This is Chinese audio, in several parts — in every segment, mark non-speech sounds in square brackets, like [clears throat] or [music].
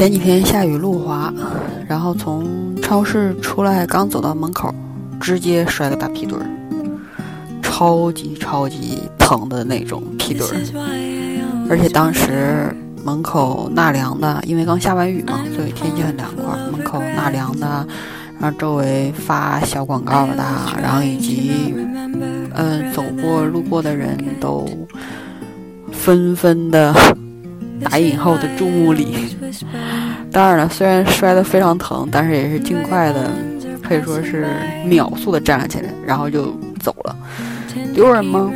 前几天下雨路滑，然后从超市出来，刚走到门口，直接摔个大屁墩儿，超级超级疼的那种屁墩儿，而且当时门口纳凉的，因为刚下完雨嘛，所以天气很凉快，门口纳凉的，然后周围发小广告的，然后以及嗯走过路过的人都纷纷的。打引号的注目礼，当然了，虽然摔得非常疼，但是也是尽快的，可以说是秒速的站了起来，然后就走了。丢人吗？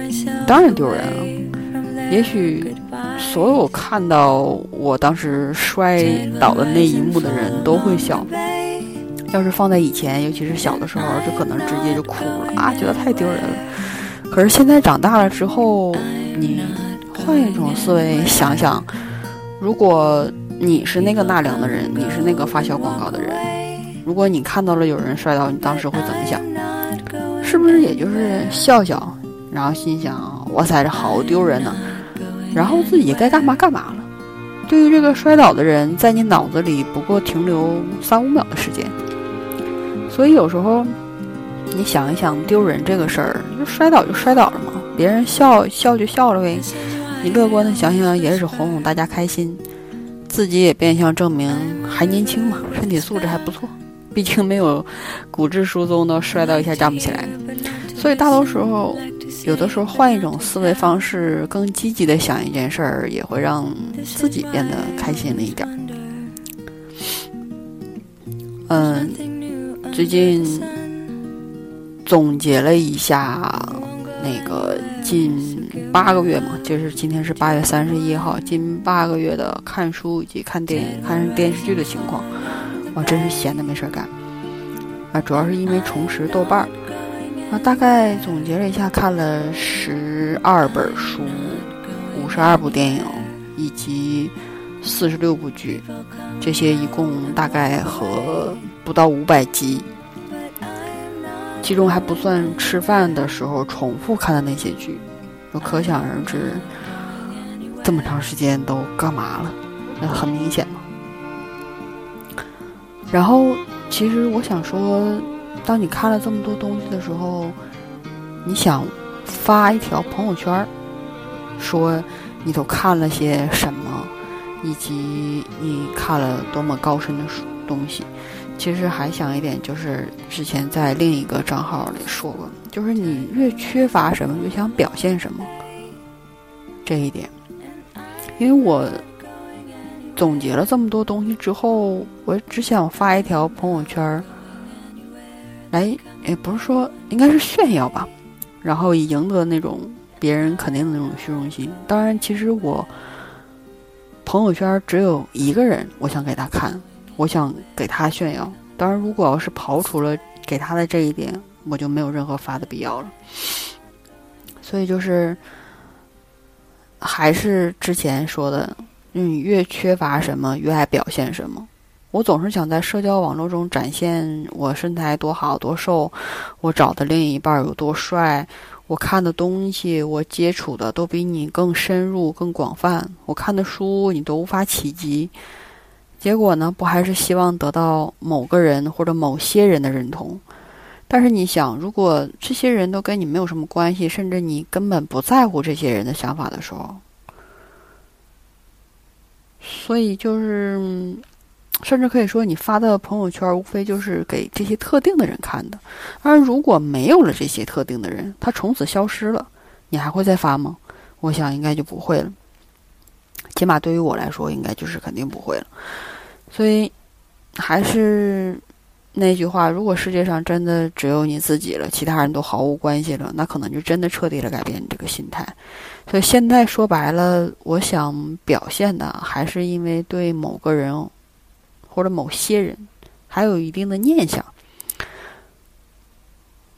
当然丢人了。也许所有看到我当时摔倒的那一幕的人都会笑。要是放在以前，尤其是小的时候，就可能直接就哭了啊，觉得太丢人了。可是现在长大了之后，你换一种思维想想。如果你是那个纳凉的人，你是那个发小广告的人，如果你看到了有人摔倒，你当时会怎么想？是不是也就是笑笑，然后心想哇塞，这好丢人呢，然后自己该干嘛干嘛了？对于这个摔倒的人，在你脑子里不过停留三五秒的时间。所以有时候你想一想丢人这个事儿，就摔倒就摔倒了嘛，别人笑笑就笑了呗。你乐观的想想，也是哄哄大家开心，自己也变相证明还年轻嘛，身体素质还不错，毕竟没有骨质疏松的摔到一下站不起来。所以大多时候，有的时候换一种思维方式，更积极的想一件事儿，也会让自己变得开心了一点。嗯，最近总结了一下那个近。八个月嘛，就是今天是八月三十一号，近八个月的看书以及看电影、看电视剧的情况，我真是闲的没事干。啊，主要是因为重拾豆瓣儿，啊，大概总结了一下，看了十二本书、五十二部电影以及四十六部剧，这些一共大概和不到五百集，其中还不算吃饭的时候重复看的那些剧。就可想而知，这么长时间都干嘛了？那很明显嘛。然后，其实我想说，当你看了这么多东西的时候，你想发一条朋友圈，说你都看了些什么，以及你看了多么高深的书东西。其实还想一点，就是之前在另一个账号里说过，就是你越缺乏什么，越想表现什么。这一点，因为我总结了这么多东西之后，我只想发一条朋友圈来，也不是说应该是炫耀吧，然后以赢得那种别人肯定的那种虚荣心。当然，其实我朋友圈只有一个人，我想给他看。我想给他炫耀，当然，如果要是刨除了给他的这一点，我就没有任何发的必要了。所以就是，还是之前说的，你越缺乏什么，越爱表现什么。我总是想在社交网络中展现我身材多好多瘦，我找的另一半有多帅，我看的东西，我接触的都比你更深入、更广泛，我看的书你都无法企及。结果呢，不还是希望得到某个人或者某些人的认同？但是你想，如果这些人都跟你没有什么关系，甚至你根本不在乎这些人的想法的时候，所以就是，甚至可以说，你发的朋友圈无非就是给这些特定的人看的。而如果没有了这些特定的人，他从此消失了，你还会再发吗？我想应该就不会了。起码对于我来说，应该就是肯定不会了。所以，还是那句话：如果世界上真的只有你自己了，其他人都毫无关系了，那可能就真的彻底的改变你这个心态。所以现在说白了，我想表现的还是因为对某个人或者某些人还有一定的念想。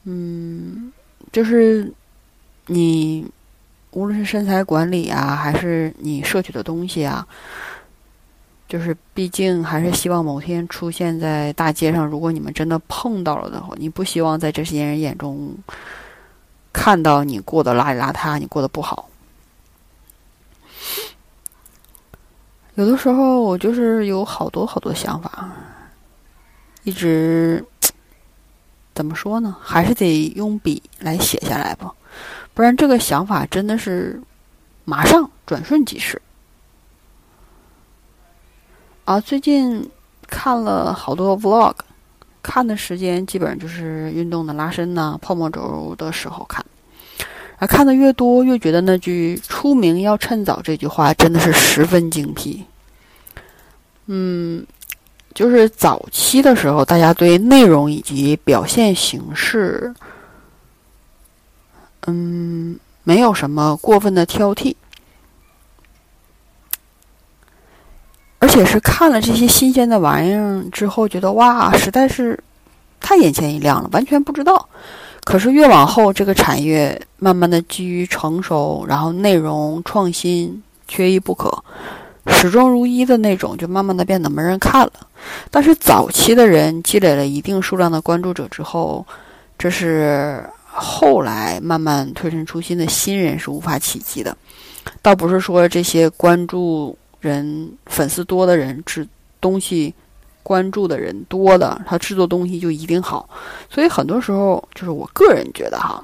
嗯，就是你无论是身材管理啊，还是你摄取的东西啊。就是，毕竟还是希望某天出现在大街上。如果你们真的碰到了的话，你不希望在这些人眼中看到你过得邋里邋遢，你过得不好。有的时候我就是有好多好多想法，一直怎么说呢？还是得用笔来写下来吧，不然这个想法真的是马上转瞬即逝。啊，最近看了好多 vlog，看的时间基本上就是运动的拉伸呐、泡沫轴的时候看。啊，看的越多，越觉得那句“出名要趁早”这句话真的是十分精辟。嗯，就是早期的时候，大家对内容以及表现形式，嗯，没有什么过分的挑剔，而且是看了这些新鲜的玩意儿之后，觉得哇，实在是太眼前一亮了，完全不知道。可是越往后，这个产业慢慢的基于成熟，然后内容创新缺一不可，始终如一的那种，就慢慢的变得没人看了。但是早期的人积累了一定数量的关注者之后，这是后来慢慢推陈出新的新人是无法企及的。倒不是说这些关注人、粉丝多的人制东西。关注的人多的，他制作东西就一定好，所以很多时候就是我个人觉得哈，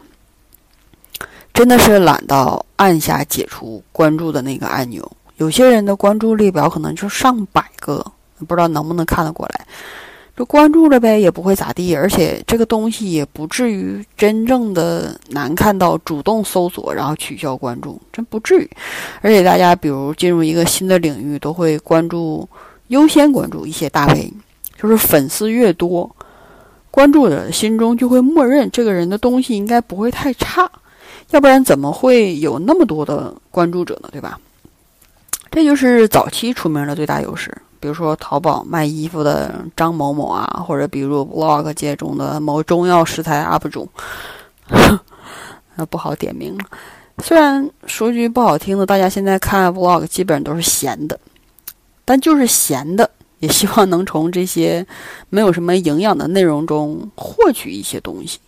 真的是懒到按下解除关注的那个按钮。有些人的关注列表可能就上百个，不知道能不能看得过来，就关注了呗，也不会咋地，而且这个东西也不至于真正的难看到主动搜索然后取消关注，真不至于。而且大家比如进入一个新的领域，都会关注。优先关注一些大 V，就是粉丝越多，关注者心中就会默认这个人的东西应该不会太差，要不然怎么会有那么多的关注者呢？对吧？这就是早期出名的最大优势。比如说淘宝卖衣服的张某某啊，或者比如 vlog 界中的某中药食材 UP 主，[laughs] 那不好点名。虽然说句不好听的，大家现在看 vlog 基本上都是闲的。但就是闲的，也希望能从这些没有什么营养的内容中获取一些东西。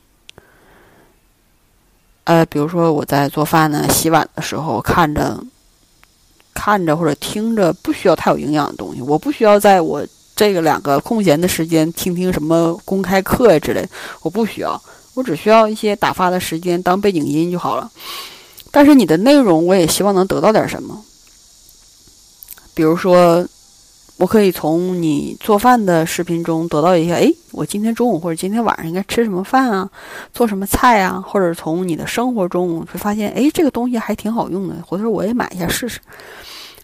呃，比如说我在做饭呢、洗碗的时候，看着、看着或者听着，不需要太有营养的东西。我不需要在我这个两个空闲的时间听听什么公开课呀之类，我不需要，我只需要一些打发的时间当背景音就好了。但是你的内容，我也希望能得到点什么。比如说，我可以从你做饭的视频中得到一些，哎，我今天中午或者今天晚上应该吃什么饭啊，做什么菜啊，或者从你的生活中会发现，哎，这个东西还挺好用的，回头我也买一下试试，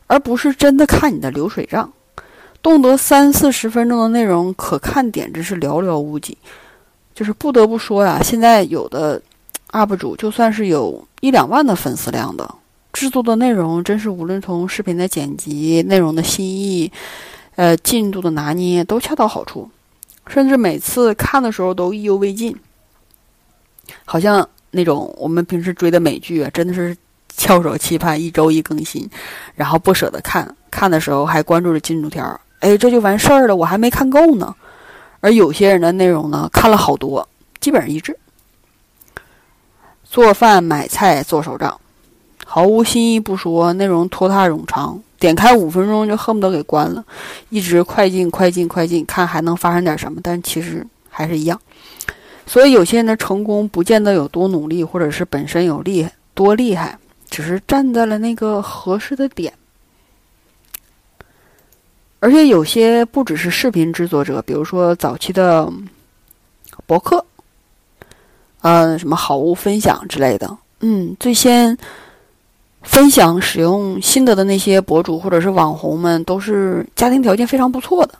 而不是真的看你的流水账，动辄三四十分钟的内容，可看点真是寥寥无几。就是不得不说呀，现在有的 UP 主就算是有一两万的粉丝量的。制作的内容真是无论从视频的剪辑、内容的新意、呃进度的拿捏都恰到好处，甚至每次看的时候都意犹未尽。好像那种我们平时追的美剧啊，真的是翘首期盼一周一更新，然后不舍得看，看的时候还关注着进度条。哎，这就完事儿了，我还没看够呢。而有些人的内容呢，看了好多，基本上一致。做饭、买菜、做手账。毫无新意不说，内容拖沓冗长，点开五分钟就恨不得给关了，一直快进快进快进，看还能发生点什么，但其实还是一样。所以有些人的成功不见得有多努力，或者是本身有厉害多厉害，只是站在了那个合适的点。而且有些不只是视频制作者，比如说早期的博客，嗯，什么好物分享之类的，嗯，最先。分享使用心得的那些博主或者是网红们，都是家庭条件非常不错的。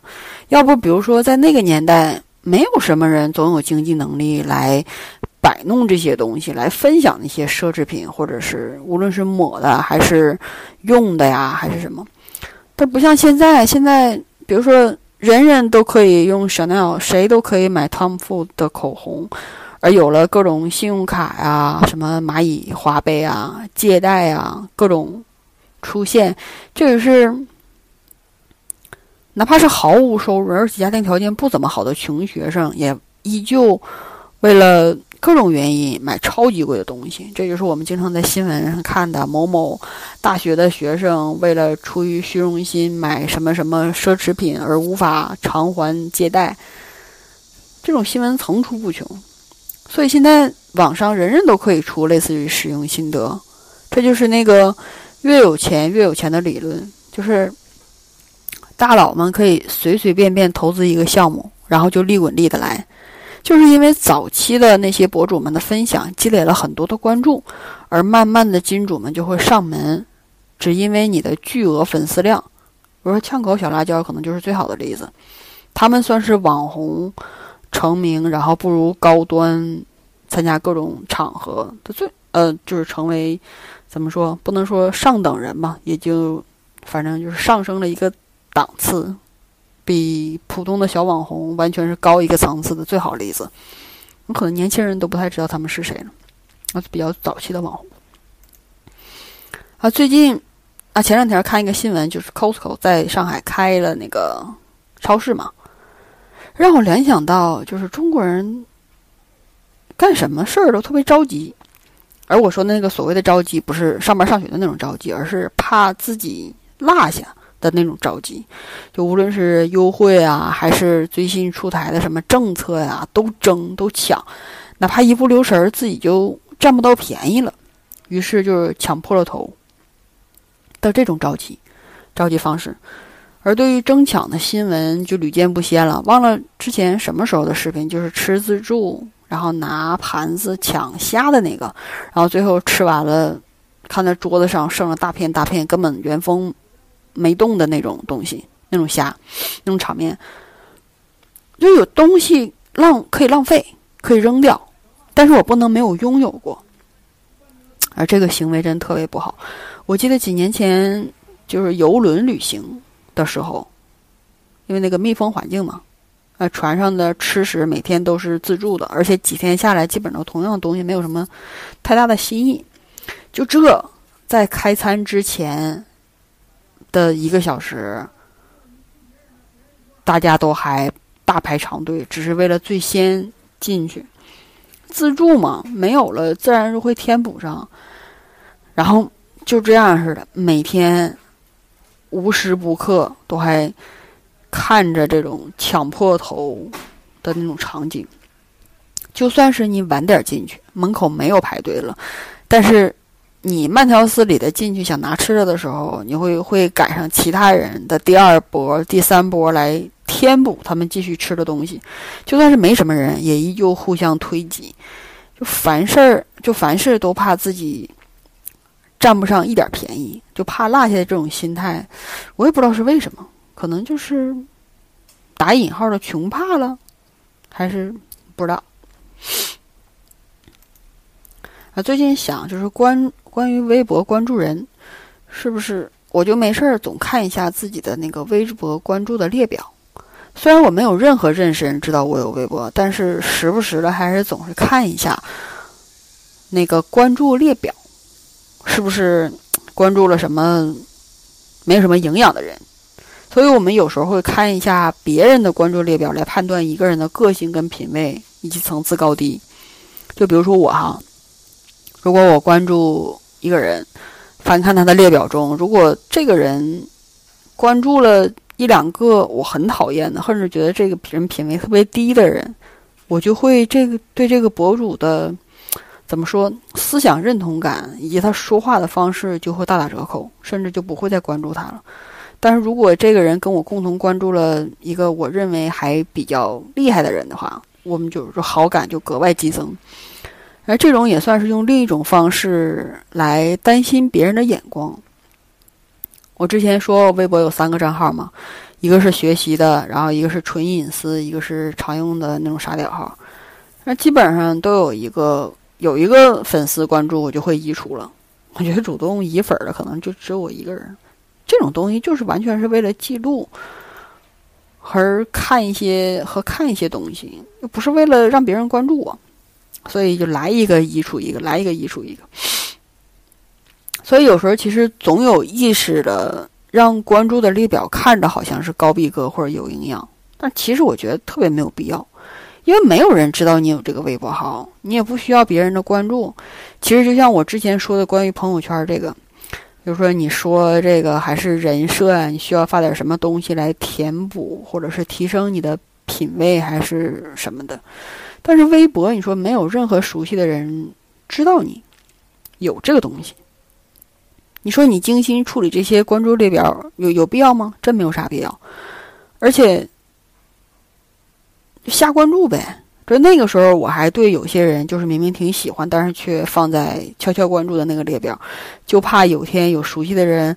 要不，比如说在那个年代，没有什么人总有经济能力来摆弄这些东西，来分享那些奢侈品，或者是无论是抹的还是用的呀，还是什么。但不像现在，现在比如说人人都可以用 Chanel，谁都可以买 Tom Ford 的口红。而有了各种信用卡呀，什么蚂蚁花呗啊、借贷啊，各种出现，这也是哪怕是毫无收入，而且家庭条件不怎么好的穷学生，也依旧为了各种原因买超级贵的东西，这就是我们经常在新闻上看的某某大学的学生为了出于虚荣心买什么什么奢侈品而无法偿还借贷，这种新闻层出不穷。所以现在网上人人都可以出类似于使用心得，这就是那个越有钱越有钱的理论，就是大佬们可以随随便便投资一个项目，然后就利滚利的来。就是因为早期的那些博主们的分享积累了很多的关注，而慢慢的金主们就会上门，只因为你的巨额粉丝量。比如说呛口小辣椒可能就是最好的例子，他们算是网红成名，然后步入高端，参加各种场合的最呃，就是成为怎么说，不能说上等人吧，也就反正就是上升了一个档次。比普通的小网红完全是高一个层次的最好例子，可能年轻人都不太知道他们是谁了，啊，比较早期的网红。啊，最近啊，前两天看一个新闻，就是 Costco 在上海开了那个超市嘛，让我联想到就是中国人干什么事儿都特别着急，而我说那个所谓的着急，不是上班上学的那种着急，而是怕自己落下。的那种着急，就无论是优惠啊，还是最新出台的什么政策呀，都争都抢，哪怕一不留神儿自己就占不到便宜了，于是就是抢破了头的这种着急，着急方式。而对于争抢的新闻就屡见不鲜了。忘了之前什么时候的视频，就是吃自助，然后拿盘子抢虾的那个，然后最后吃完了，看在桌子上剩了大片大片，根本原封。没动的那种东西，那种虾，那种场面，就有东西浪可以浪费，可以扔掉，但是我不能没有拥有过，而这个行为真特别不好。我记得几年前就是游轮旅行的时候，因为那个密封环境嘛，呃，船上的吃食每天都是自助的，而且几天下来基本上同样的东西没有什么太大的新意。就这在开餐之前。的一个小时，大家都还大排长队，只是为了最先进去。自助嘛，没有了，自然是会填补上。然后就这样似的，每天无时不刻都还看着这种抢破头的那种场景。就算是你晚点进去，门口没有排队了，但是。你慢条斯理的进去想拿吃的的时候，你会会赶上其他人的第二波、第三波来填补他们继续吃的东西。就算是没什么人，也依旧互相推挤。就凡事儿，就凡事都怕自己占不上一点便宜，就怕落下的这种心态，我也不知道是为什么，可能就是打引号的穷怕了，还是不知道。啊，最近想就是关关于微博关注人，是不是我就没事儿总看一下自己的那个微博关注的列表？虽然我没有任何认识人知道我有微博，但是时不时的还是总是看一下那个关注列表，是不是关注了什么没有什么营养的人？所以我们有时候会看一下别人的关注列表来判断一个人的个性跟品味以及层次高低。就比如说我哈。如果我关注一个人，翻看他的列表中，如果这个人关注了一两个我很讨厌的，甚至觉得这个人品味特别低的人，我就会这个对这个博主的怎么说思想认同感以及他说话的方式就会大打折扣，甚至就不会再关注他了。但是如果这个人跟我共同关注了一个我认为还比较厉害的人的话，我们就是说好感就格外激增。而这种也算是用另一种方式来担心别人的眼光。我之前说微博有三个账号嘛，一个是学习的，然后一个是纯隐私，一个是常用的那种傻屌号。那基本上都有一个有一个粉丝关注，我就会移除了。[laughs] 我觉得主动移粉的可能就只有我一个人。这种东西就是完全是为了记录和看一些和看一些东西，又不是为了让别人关注我。所以就来一个移除一个，来一个移除一个。[coughs] 所以有时候其实总有意识的让关注的列表看着好像是高逼格或者有营养，但其实我觉得特别没有必要。因为没有人知道你有这个微博号，你也不需要别人的关注。其实就像我之前说的，关于朋友圈这个，比如说你说这个还是人设啊，你需要发点什么东西来填补，或者是提升你的品味，还是什么的。但是微博，你说没有任何熟悉的人知道你有这个东西，你说你精心处理这些关注列表有有必要吗？真没有啥必要，而且瞎关注呗。就那个时候，我还对有些人就是明明挺喜欢，但是却放在悄悄关注的那个列表，就怕有天有熟悉的人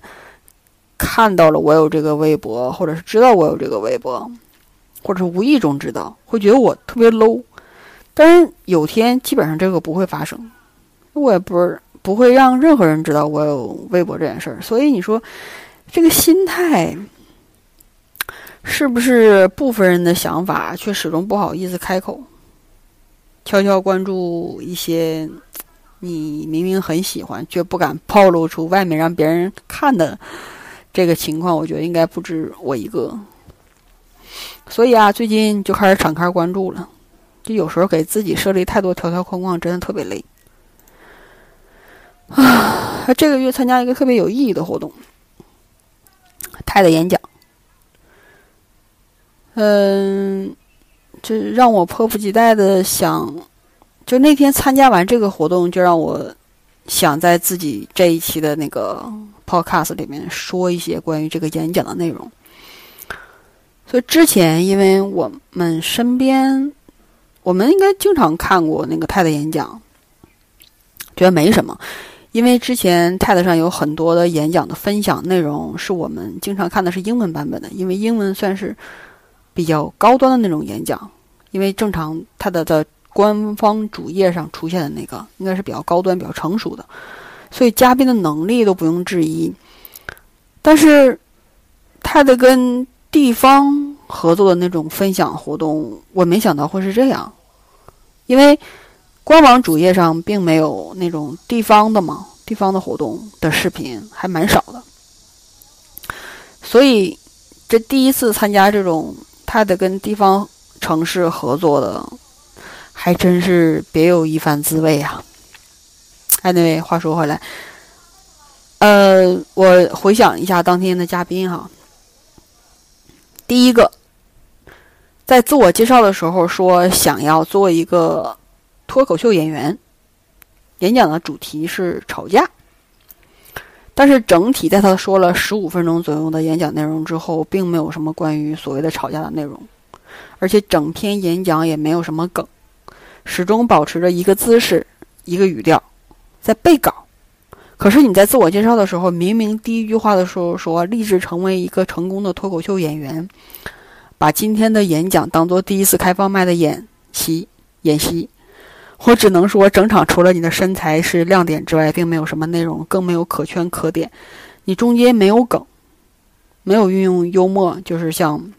看到了我有这个微博，或者是知道我有这个微博，或者是无意中知道，会觉得我特别 low。但是有天基本上这个不会发生，我也不是不会让任何人知道我有微博这件事儿。所以你说这个心态是不是部分人的想法，却始终不好意思开口？悄悄关注一些你明明很喜欢却不敢暴露出外面让别人看的这个情况，我觉得应该不止我一个。所以啊，最近就开始敞开关注了。就有时候给自己设立太多条条框框，真的特别累。啊，这个月参加一个特别有意义的活动，泰的演讲。嗯。这让我迫不及待的想，就那天参加完这个活动，就让我想在自己这一期的那个 podcast 里面说一些关于这个演讲的内容。所以之前，因为我们身边，我们应该经常看过那个泰的演讲，觉得没什么，因为之前泰 d 上有很多的演讲的分享内容，是我们经常看的是英文版本的，因为英文算是比较高端的那种演讲。因为正常，他的在官方主页上出现的那个应该是比较高端、比较成熟的，所以嘉宾的能力都不用质疑。但是，他的跟地方合作的那种分享活动，我没想到会是这样，因为官网主页上并没有那种地方的嘛，地方的活动的视频还蛮少的，所以这第一次参加这种他的跟地方。城市合作的，还真是别有一番滋味啊！哎，那位话说回来，呃，我回想一下当天的嘉宾哈。第一个，在自我介绍的时候说想要做一个脱口秀演员，演讲的主题是吵架，但是整体在他说了十五分钟左右的演讲内容之后，并没有什么关于所谓的吵架的内容。而且整篇演讲也没有什么梗，始终保持着一个姿势、一个语调，在背稿。可是你在自我介绍的时候，明明第一句话的时候说立志成为一个成功的脱口秀演员，把今天的演讲当做第一次开放麦的演习演习。我只能说，整场除了你的身材是亮点之外，并没有什么内容，更没有可圈可点。你中间没有梗，没有运用幽默，就是像。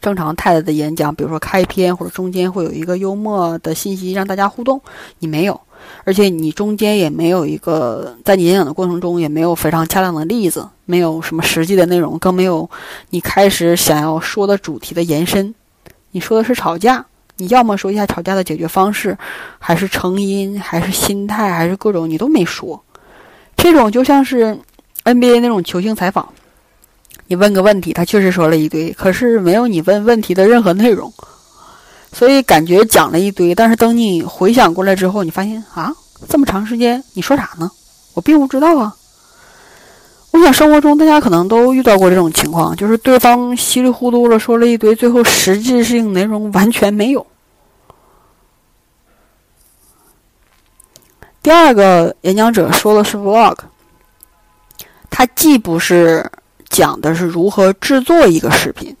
正常太太的演讲，比如说开篇或者中间会有一个幽默的信息让大家互动，你没有，而且你中间也没有一个在你演讲的过程中也没有非常恰当的例子，没有什么实际的内容，更没有你开始想要说的主题的延伸。你说的是吵架，你要么说一下吵架的解决方式，还是成因，还是心态，还是各种，你都没说。这种就像是 NBA 那种球星采访。你问个问题，他确实说了一堆，可是没有你问问题的任何内容，所以感觉讲了一堆。但是等你回想过来之后，你发现啊，这么长时间你说啥呢？我并不知道啊。我想生活中大家可能都遇到过这种情况，就是对方稀里糊涂的说了一堆，最后实质性内容完全没有。第二个演讲者说的是 vlog，他既不是。讲的是如何制作一个视频，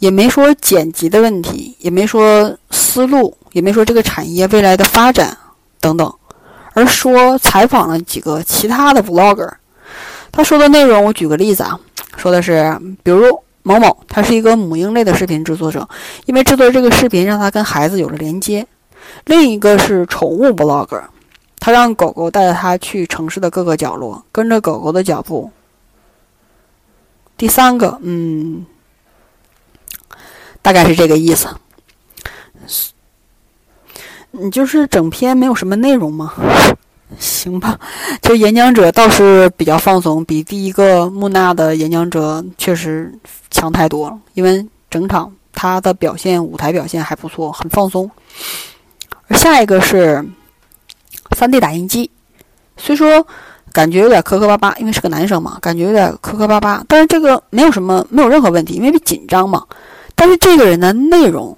也没说剪辑的问题，也没说思路，也没说这个产业未来的发展等等，而说采访了几个其他的 vlogger，他说的内容，我举个例子啊，说的是，比如某某，他是一个母婴类的视频制作者，因为制作这个视频让他跟孩子有了连接；另一个是宠物 vlog 他让狗狗带着他去城市的各个角落，跟着狗狗的脚步。第三个，嗯，大概是这个意思。你就是整篇没有什么内容吗？行吧，这演讲者倒是比较放松，比第一个木讷的演讲者确实强太多了。因为整场他的表现，舞台表现还不错，很放松。而下一个是 3D 打印机，虽说感觉有点磕磕巴巴，因为是个男生嘛，感觉有点磕磕巴巴，但是这个没有什么，没有任何问题，因为紧张嘛。但是这个人的内容，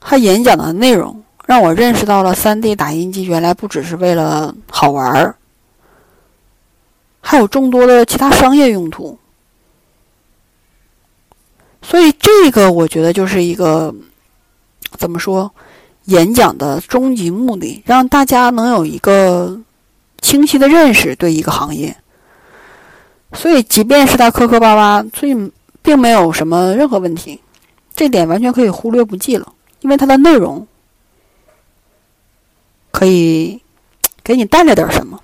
他演讲的内容。让我认识到了 3D 打印机原来不只是为了好玩儿，还有众多的其他商业用途。所以这个我觉得就是一个怎么说，演讲的终极目的，让大家能有一个清晰的认识对一个行业。所以即便是他磕磕巴巴，所以并没有什么任何问题，这点完全可以忽略不计了，因为它的内容。可以给你带来点什么。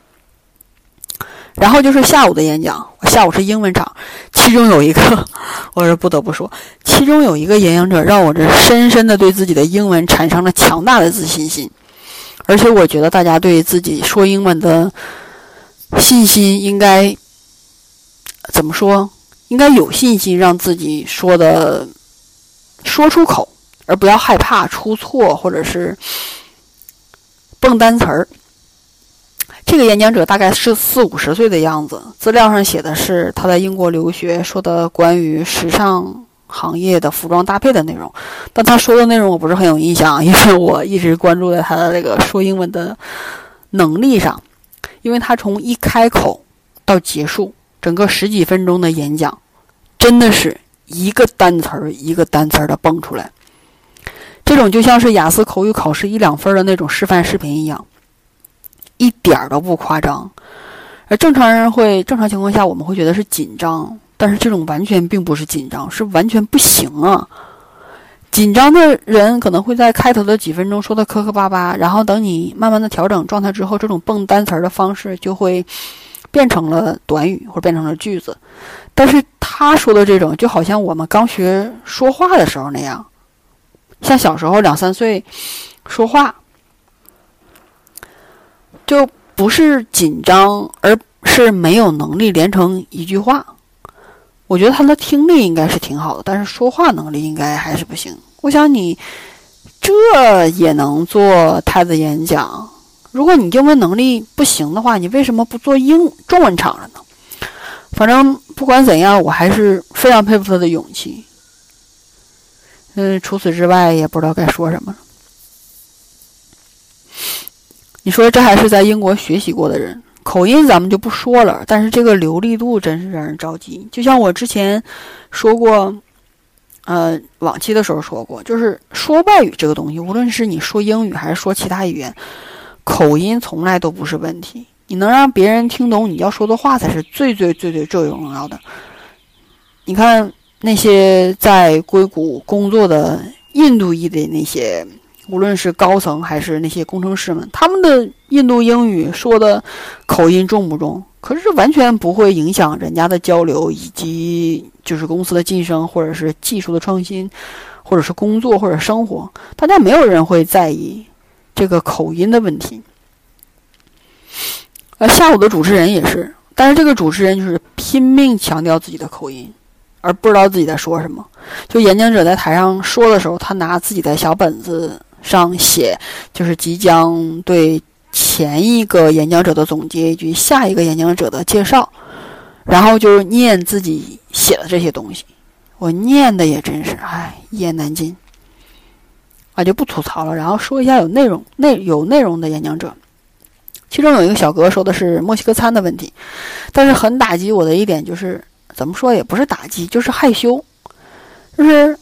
然后就是下午的演讲，我下午是英文场，其中有一个，[laughs] 我是不得不说，其中有一个演讲者让我这深深的对自己的英文产生了强大的自信心，而且我觉得大家对自己说英文的信心应该怎么说？应该有信心让自己说的说出口，而不要害怕出错或者是。蹦单词儿，这个演讲者大概是四五十岁的样子。资料上写的是他在英国留学，说的关于时尚行业的服装搭配的内容。但他说的内容我不是很有印象，因为我一直关注在他的这个说英文的能力上。因为他从一开口到结束，整个十几分钟的演讲，真的是一个单词儿一个单词儿的蹦出来。这种就像是雅思口语考试一两分的那种示范视频一样，一点儿都不夸张。而正常人会正常情况下，我们会觉得是紧张，但是这种完全并不是紧张，是完全不行啊！紧张的人可能会在开头的几分钟说的磕磕巴巴，然后等你慢慢的调整状态之后，这种蹦单词儿的方式就会变成了短语或者变成了句子。但是他说的这种，就好像我们刚学说话的时候那样。像小时候两三岁说话，就不是紧张，而是没有能力连成一句话。我觉得他的听力应该是挺好的，但是说话能力应该还是不行。我想你这也能做太子演讲？如果你英文能力不行的话，你为什么不做英中文场了呢？反正不管怎样，我还是非常佩服他的勇气。嗯，除此之外也不知道该说什么。你说这还是在英国学习过的人，口音咱们就不说了，但是这个流利度真是让人着急。就像我之前说过，呃，往期的时候说过，就是说外语这个东西，无论是你说英语还是说其他语言，口音从来都不是问题。你能让别人听懂你要说的话，才是最最最最最重要的。你看。那些在硅谷工作的印度裔的那些，无论是高层还是那些工程师们，他们的印度英语说的口音重不重？可是完全不会影响人家的交流，以及就是公司的晋升，或者是技术的创新，或者是工作或者生活，大家没有人会在意这个口音的问题。呃下午的主持人也是，但是这个主持人就是拼命强调自己的口音。而不知道自己在说什么。就演讲者在台上说的时候，他拿自己的小本子上写，就是即将对前一个演讲者的总结以及下一个演讲者的介绍，然后就念自己写的这些东西。我念的也真是，唉，一言难尽。啊，就不吐槽了，然后说一下有内容、内有内容的演讲者。其中有一个小哥说的是墨西哥餐的问题，但是很打击我的一点就是。怎么说也不是打击，就是害羞，就是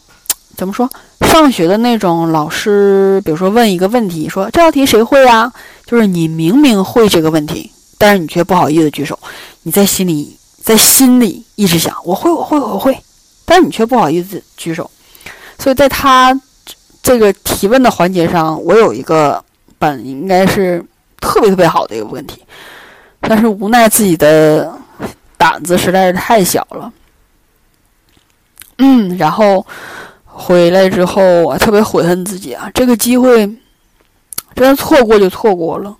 怎么说？上学的那种老师，比如说问一个问题，说这道题谁会啊？就是你明明会这个问题，但是你却不好意思举手，你在心里在心里一直想我会我会我会，但是你却不好意思举手。所以在他这个提问的环节上，我有一个本应该是特别特别好的一个问题，但是无奈自己的。胆子实在是太小了，嗯，然后回来之后，我特别悔恨自己啊！这个机会，真的错过就错过了。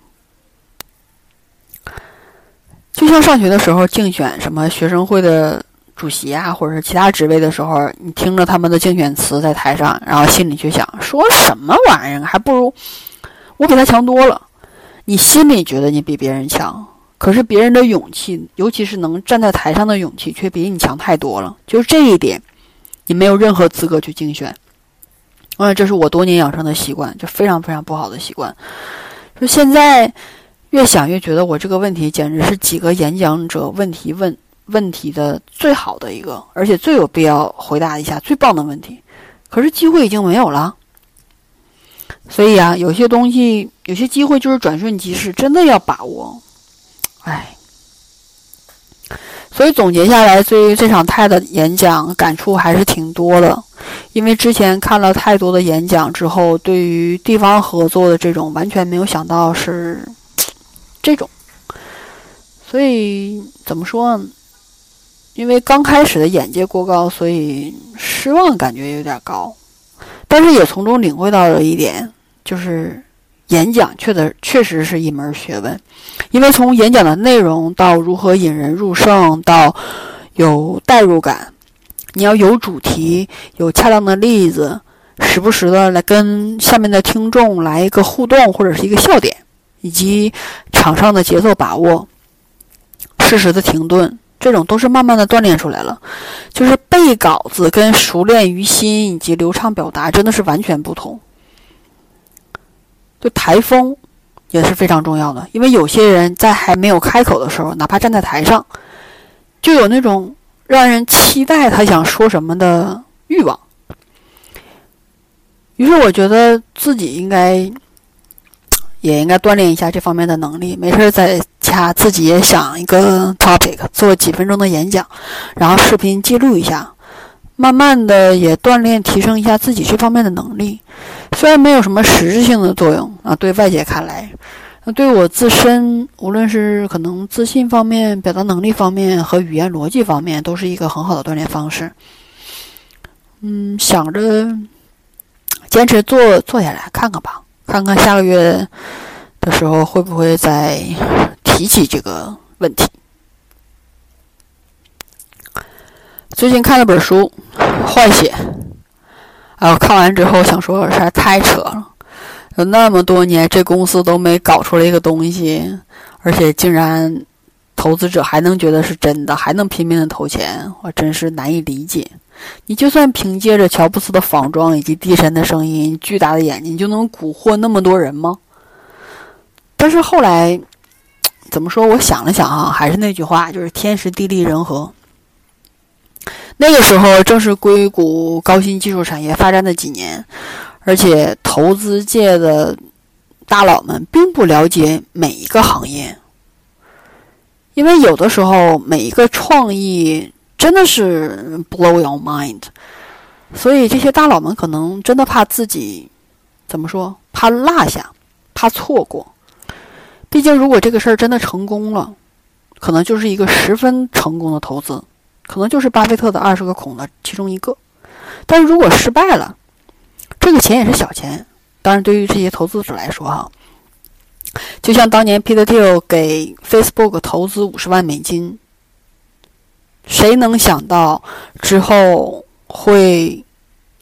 就像上学的时候竞选什么学生会的主席啊，或者是其他职位的时候，你听着他们的竞选词在台上，然后心里去想，说什么玩意儿，还不如我比他强多了。你心里觉得你比别人强，可是别人的勇气，尤其是能站在台上的勇气，却比你强太多了。就这一点，你没有任何资格去竞选。嗯，这是我多年养成的习惯，就非常非常不好的习惯。就现在。越想越觉得我这个问题简直是几个演讲者问题问问题的最好的一个，而且最有必要回答一下最棒的问题。可是机会已经没有了，所以啊，有些东西，有些机会就是转瞬即逝，真的要把握。哎，所以总结下来，对于这场泰的演讲感触还是挺多的，因为之前看了太多的演讲之后，对于地方合作的这种完全没有想到是。这种，所以怎么说呢？因为刚开始的眼界过高，所以失望感觉有点高。但是也从中领会到了一点，就是演讲确的确实是一门学问。因为从演讲的内容到如何引人入胜，到有代入感，你要有主题，有恰当的例子，时不时的来跟下面的听众来一个互动或者是一个笑点。以及场上的节奏把握、适时的停顿，这种都是慢慢的锻炼出来了。就是背稿子跟熟练于心以及流畅表达真的是完全不同。就台风也是非常重要的，因为有些人在还没有开口的时候，哪怕站在台上，就有那种让人期待他想说什么的欲望。于是我觉得自己应该。也应该锻炼一下这方面的能力。没事在家自己也想一个 topic，做几分钟的演讲，然后视频记录一下，慢慢的也锻炼提升一下自己这方面的能力。虽然没有什么实质性的作用啊，对外界看来，那对我自身，无论是可能自信方面、表达能力方面和语言逻辑方面，都是一个很好的锻炼方式。嗯，想着坚持做做下来看看吧。看看下个月的时候会不会再提起这个问题。最近看了本书《换血》，啊，看完之后想说，实在太扯了！有那么多年，这公司都没搞出来一个东西，而且竟然投资者还能觉得是真的，还能拼命的投钱，我真是难以理解。你就算凭借着乔布斯的仿妆以及低沉的声音、巨大的眼睛，就能蛊惑那么多人吗？但是后来，怎么说？我想了想啊，还是那句话，就是天时地利人和。那个时候正是硅谷高新技术产业发展的几年，而且投资界的大佬们并不了解每一个行业，因为有的时候每一个创意。真的是 blow your mind，所以这些大佬们可能真的怕自己怎么说，怕落下，怕错过。毕竟，如果这个事儿真的成功了，可能就是一个十分成功的投资，可能就是巴菲特的二十个孔的其中一个。但是如果失败了，这个钱也是小钱。当然，对于这些投资者来说，哈，就像当年 Peter Thiel 给 Facebook 投资五十万美金。谁能想到之后会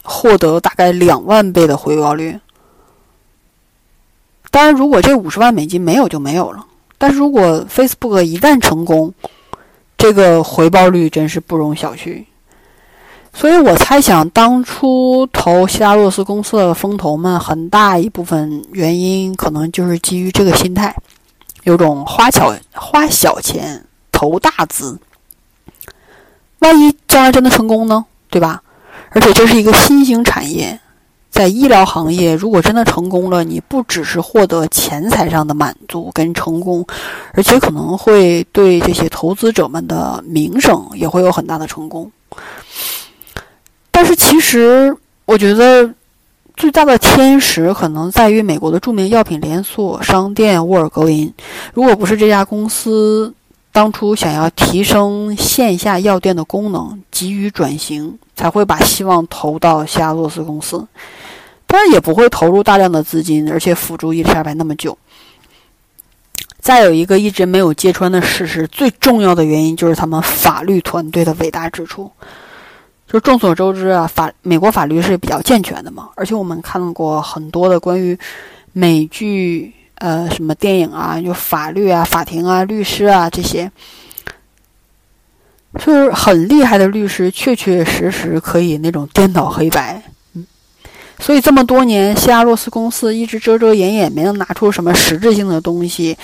获得大概两万倍的回报率？当然，如果这五十万美金没有就没有了。但是如果 Facebook 一旦成功，这个回报率真是不容小觑。所以我猜想，当初投希拉洛斯公司的风投们，很大一部分原因可能就是基于这个心态，有种花小花小钱投大资。万一将来真的成功呢？对吧？而且这是一个新兴产业，在医疗行业，如果真的成功了，你不只是获得钱财上的满足跟成功，而且可能会对这些投资者们的名声也会有很大的成功。但是，其实我觉得最大的天使可能在于美国的著名药品连锁商店沃尔格林。如果不是这家公司，当初想要提升线下药店的功能，急于转型，才会把希望投到西亚洛斯公司，当然也不会投入大量的资金，而且辅助伊丽莎白那么久。再有一个一直没有揭穿的事实，最重要的原因就是他们法律团队的伟大之处。就众所周知啊，法美国法律是比较健全的嘛，而且我们看过很多的关于美剧、呃什么电影啊，就法律啊、法庭啊、律师啊这些，就是很厉害的律师，确确实实可以那种颠倒黑白。嗯所以这么多年，西亚洛斯公司一直遮遮掩掩，没能拿出什么实质性的东西。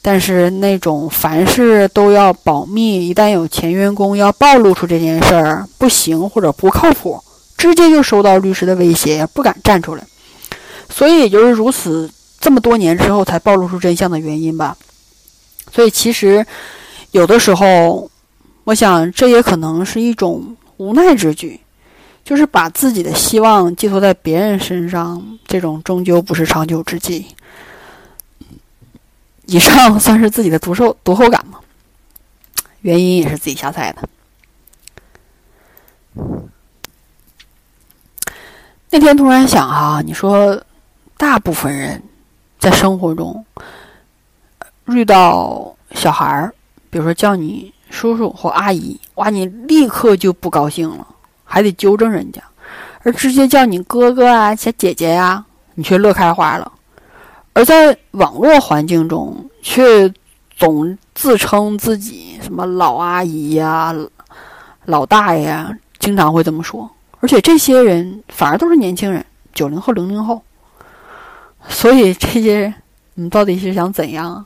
但是那种凡事都要保密，一旦有前员工要暴露出这件事儿不行或者不靠谱，直接就收到律师的威胁，不敢站出来。所以也就是如此，这么多年之后才暴露出真相的原因吧。所以其实有的时候，我想这也可能是一种无奈之举。就是把自己的希望寄托在别人身上，这种终究不是长久之计。以上算是自己的读受读后感嘛？原因也是自己瞎猜的。那天突然想哈，你说，大部分人在生活中遇到小孩儿，比如说叫你叔叔或阿姨，哇，你立刻就不高兴了。还得纠正人家，而直接叫你哥哥啊、小姐姐呀，你却乐开花了；而在网络环境中，却总自称自己什么老阿姨呀、老大爷呀，经常会这么说。而且这些人反而都是年轻人，九零后、零零后。所以这些人，你到底是想怎样？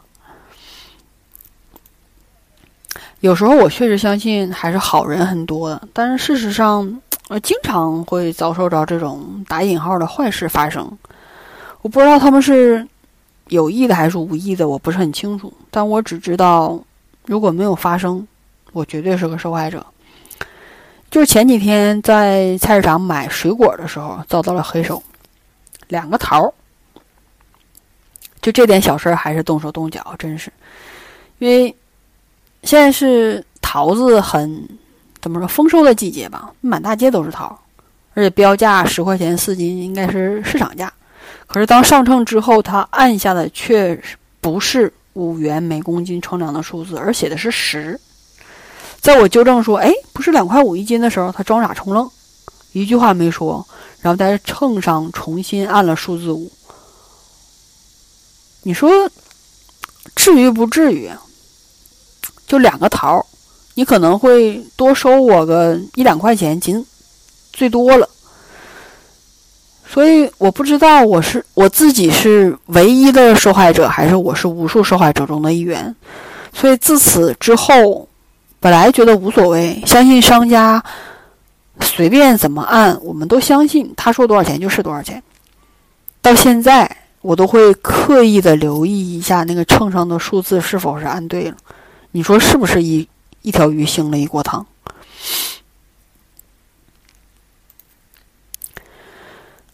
有时候我确实相信还是好人很多的，但是事实上，呃，经常会遭受着这种打引号的坏事发生。我不知道他们是有意的还是无意的，我不是很清楚。但我只知道，如果没有发生，我绝对是个受害者。就是前几天在菜市场买水果的时候，遭到了黑手，两个桃儿。就这点小事儿还是动手动脚，真是，因为。现在是桃子很怎么说丰收的季节吧，满大街都是桃，而且标价十块钱四斤，应该是市场价。可是当上秤之后，他按下的却不是五元每公斤称量的数字，而写的是十。在我纠正说“哎，不是两块五一斤”的时候，他装傻充愣，一句话没说，然后在秤上重新按了数字五。你说至于不至于？就两个桃，你可能会多收我个一两块钱，仅最多了。所以我不知道我是我自己是唯一的受害者，还是我是无数受害者中的一员。所以自此之后，本来觉得无所谓，相信商家随便怎么按，我们都相信他说多少钱就是多少钱。到现在，我都会刻意的留意一下那个秤上的数字是否是按对了。你说是不是一一条鱼腥了一锅汤？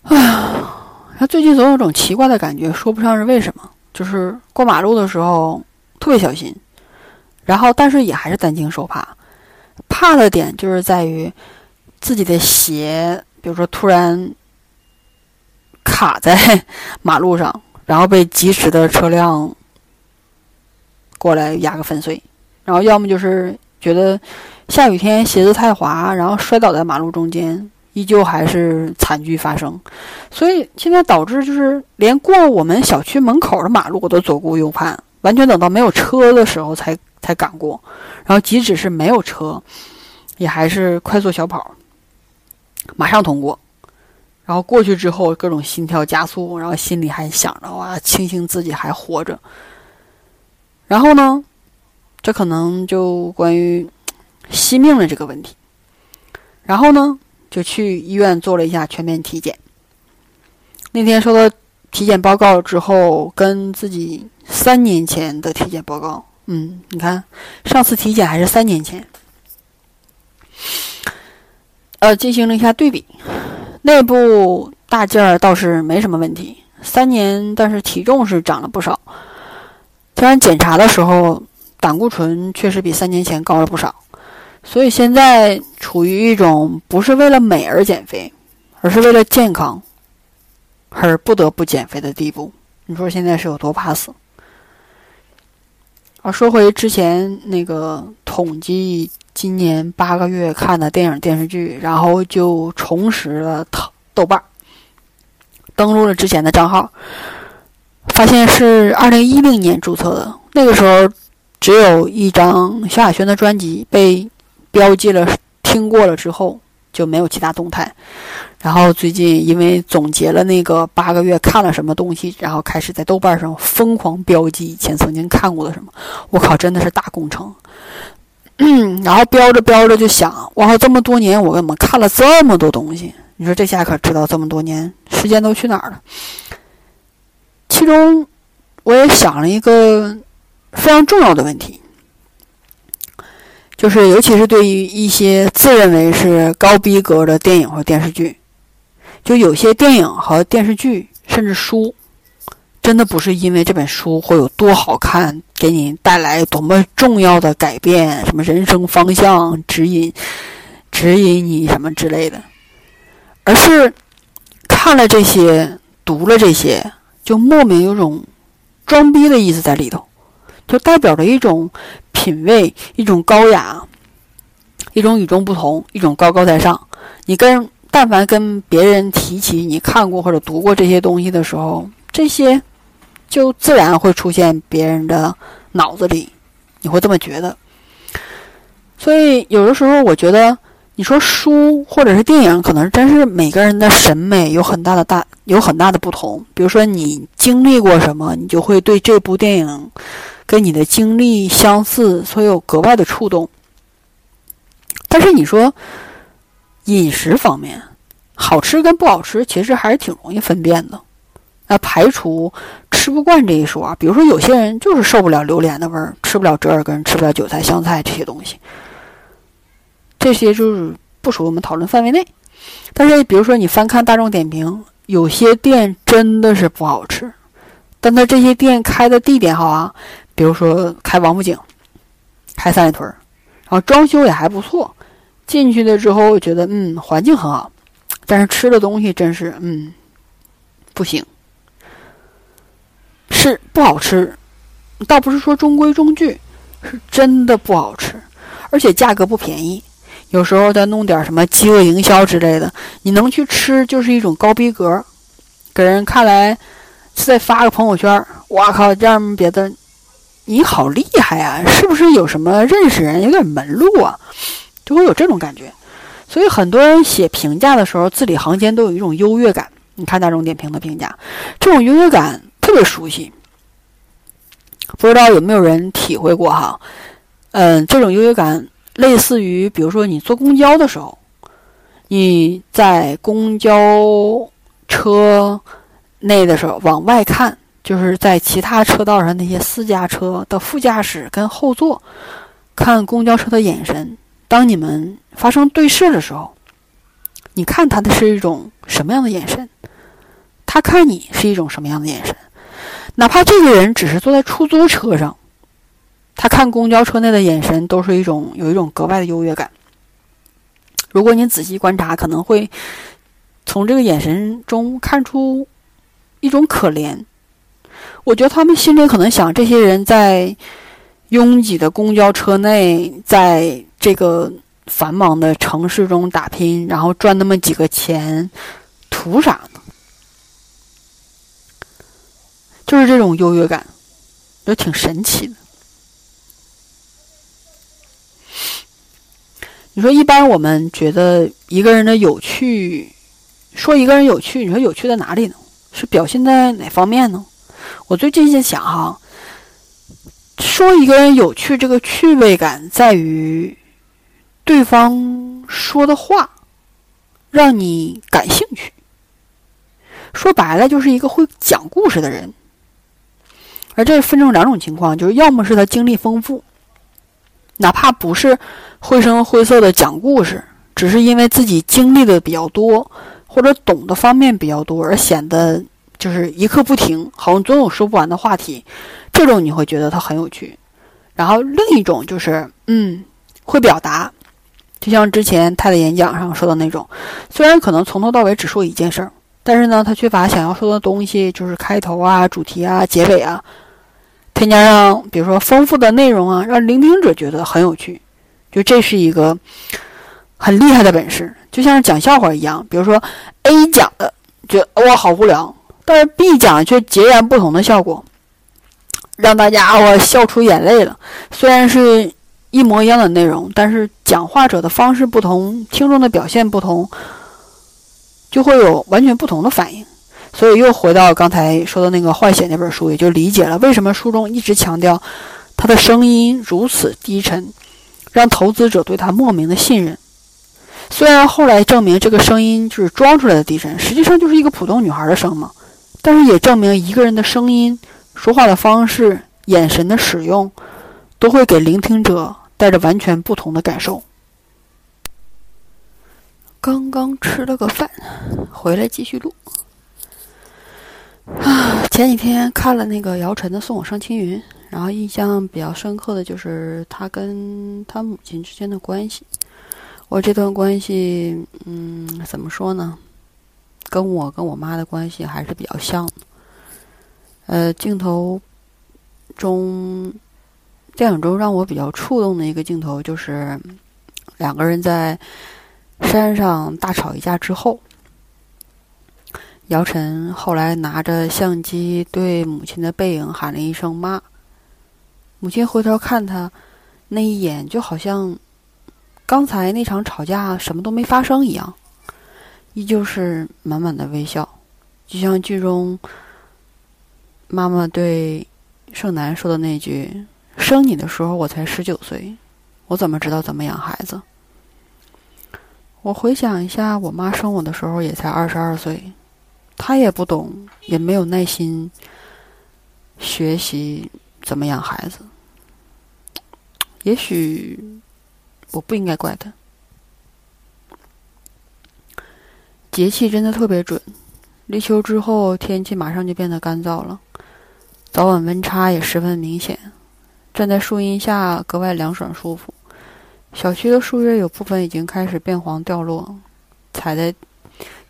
哎呀，他最近总有种奇怪的感觉，说不上是为什么。就是过马路的时候特别小心，然后但是也还是担惊受怕。怕的点就是在于自己的鞋，比如说突然卡在 [laughs] 马路上，然后被疾驰的车辆。过来压个粉碎，然后要么就是觉得下雨天鞋子太滑，然后摔倒在马路中间，依旧还是惨剧发生。所以现在导致就是连过我们小区门口的马路我都左顾右盼，完全等到没有车的时候才才敢过。然后即使是没有车，也还是快速小跑，马上通过。然后过去之后各种心跳加速，然后心里还想着哇，庆幸自己还活着。然后呢，这可能就关于惜命的这个问题。然后呢，就去医院做了一下全面体检。那天收到体检报告之后，跟自己三年前的体检报告，嗯，你看上次体检还是三年前，呃，进行了一下对比，内部大件儿倒是没什么问题，三年但是体重是长了不少。虽然检查的时候胆固醇确实比三年前高了不少，所以现在处于一种不是为了美而减肥，而是为了健康而不得不减肥的地步。你说现在是有多怕死？啊，说回之前那个统计今年八个月看的电影电视剧，然后就重拾了豆豆瓣，登录了之前的账号，发现是二零一零年注册的。那个时候只有一张萧亚轩的专辑被标记了听过了之后就没有其他动态。然后最近因为总结了那个八个月看了什么东西，然后开始在豆瓣上疯狂标记以前曾经看过的什么。我靠，真的是大工程。嗯 [clears throat] 然后标着标着就想，我靠，这么多年我怎么看了这么多东西？你说这下可知道这么多年时间都去哪儿了？其中我也想了一个非常重要的问题。就是，尤其是对于一些自认为是高逼格的电影或电视剧。就有些电影和电视剧，甚至书，真的不是因为这本书会有多好看，给你带来多么重要的改变，什么人生方向指引，指引你什么之类的，而是看了这些，读了这些，就莫名有种装逼的意思在里头，就代表着一种品味，一种高雅，一种与众不同，一种高高在上。你跟。但凡跟别人提起你看过或者读过这些东西的时候，这些就自然会出现别人的脑子里，你会这么觉得。所以有的时候，我觉得你说书或者是电影，可能真是每个人的审美有很大的大有很大的不同。比如说你经历过什么，你就会对这部电影跟你的经历相似，所以有格外的触动。但是你说。饮食方面，好吃跟不好吃其实还是挺容易分辨的。那排除吃不惯这一说啊，比如说有些人就是受不了榴莲的味儿，吃不了折耳根，吃不了韭菜、香菜这些东西，这些就是不属于我们讨论范围内。但是，比如说你翻看大众点评，有些店真的是不好吃，但它这些店开的地点好啊，比如说开王府井，开三里屯，然后装修也还不错。进去了之后，觉得嗯，环境很好，但是吃的东西真是嗯，不行，是不好吃。倒不是说中规中矩，是真的不好吃，而且价格不便宜。有时候再弄点什么饥饿营销之类的，你能去吃就是一种高逼格，给人看来再发个朋友圈，我靠，这样别的，你好厉害啊，是不是有什么认识人，有点门路啊？就会有这种感觉，所以很多人写评价的时候，字里行间都有一种优越感。你看大众点评的评价，这种优越感别熟悉，不知道有没有人体会过哈？嗯，这种优越感类似于，比如说你坐公交的时候，你在公交车内的时候往外看，就是在其他车道上那些私家车的副驾驶跟后座看公交车的眼神。当你们发生对视的时候，你看他的是一种什么样的眼神？他看你是一种什么样的眼神？哪怕这个人只是坐在出租车上，他看公交车内的眼神都是一种有一种格外的优越感。如果你仔细观察，可能会从这个眼神中看出一种可怜。我觉得他们心里可能想：这些人在拥挤的公交车内，在。这个繁忙的城市中打拼，然后赚那么几个钱，图啥？就是这种优越感，就挺神奇的。你说，一般我们觉得一个人的有趣，说一个人有趣，你说有趣在哪里呢？是表现在哪方面呢？我最近在想哈，说一个人有趣，这个趣味感在于。对方说的话让你感兴趣，说白了就是一个会讲故事的人。而这分成两种情况，就是要么是他经历丰富，哪怕不是绘声绘色的讲故事，只是因为自己经历的比较多或者懂的方面比较多，而显得就是一刻不停，好像总有说不完的话题。这种你会觉得他很有趣。然后另一种就是，嗯，会表达。就像之前他的演讲上说的那种，虽然可能从头到尾只说一件事儿，但是呢，他却把想要说的东西，就是开头啊、主题啊、结尾啊，添加上比如说丰富的内容啊，让聆听者觉得很有趣。就这是一个很厉害的本事，就像是讲笑话一样。比如说 A 讲的，觉得哇好无聊，但是 B 讲却截然不同的效果。让大家我笑出眼泪了。虽然是一模一样的内容，但是讲话者的方式不同，听众的表现不同，就会有完全不同的反应。所以又回到刚才说的那个《坏血》那本书，也就理解了为什么书中一直强调他的声音如此低沉，让投资者对他莫名的信任。虽然后来证明这个声音就是装出来的低沉，实际上就是一个普通女孩的声嘛，但是也证明一个人的声音。说话的方式、眼神的使用，都会给聆听者带着完全不同的感受。刚刚吃了个饭，回来继续录。啊，[sighs] 前几天看了那个姚晨的《送我上青云》，然后印象比较深刻的就是他跟他母亲之间的关系。我这段关系，嗯，怎么说呢？跟我跟我妈的关系还是比较像。呃，镜头中，电影中让我比较触动的一个镜头，就是两个人在山上大吵一架之后，姚晨后来拿着相机对母亲的背影喊了一声“妈”，母亲回头看他，那一眼就好像刚才那场吵架什么都没发生一样，依旧是满满的微笑，就像剧中。妈妈对盛楠说的那句：“生你的时候我才十九岁，我怎么知道怎么养孩子？”我回想一下，我妈生我的时候也才二十二岁，他也不懂，也没有耐心学习怎么养孩子。也许我不应该怪他。节气真的特别准，立秋之后天气马上就变得干燥了。早晚温差也十分明显，站在树荫下格外凉爽舒服。小区的树叶有部分已经开始变黄掉落，踩在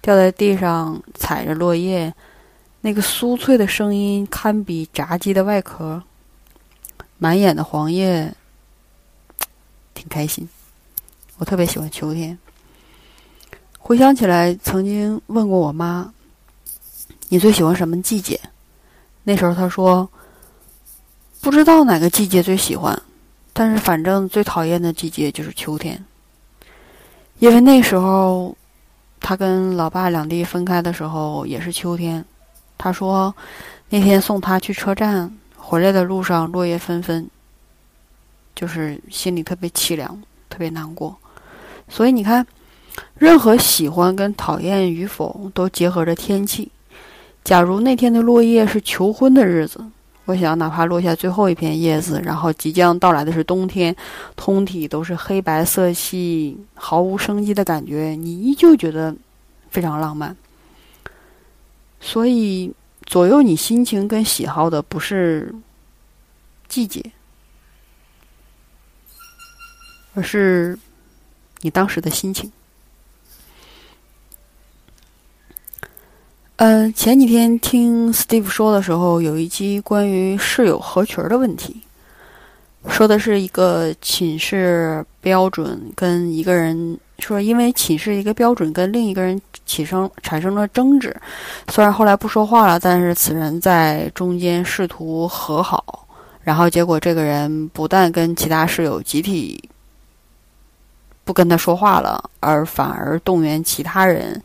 掉在地上，踩着落叶，那个酥脆的声音堪比炸鸡的外壳。满眼的黄叶，挺开心。我特别喜欢秋天。回想起来，曾经问过我妈：“你最喜欢什么季节？”那时候她说：“不知道哪个季节最喜欢，但是反正最讨厌的季节就是秋天，因为那时候他跟老爸两地分开的时候也是秋天。他说那天送他去车站，回来的路上落叶纷纷，就是心里特别凄凉，特别难过。所以你看，任何喜欢跟讨厌与否都结合着天气。”假如那天的落叶是求婚的日子，我想哪怕落下最后一片叶子，然后即将到来的是冬天，通体都是黑白色系，毫无生机的感觉，你依旧觉得非常浪漫。所以，左右你心情跟喜好的不是季节，而是你当时的心情。呃，前几天听 Steve 说的时候，有一期关于室友合群的问题，说的是一个寝室标准跟一个人说，因为寝室一个标准跟另一个人起生产生了争执，虽然后来不说话了，但是此人在中间试图和好，然后结果这个人不但跟其他室友集体不跟他说话了，而反而动员其他人，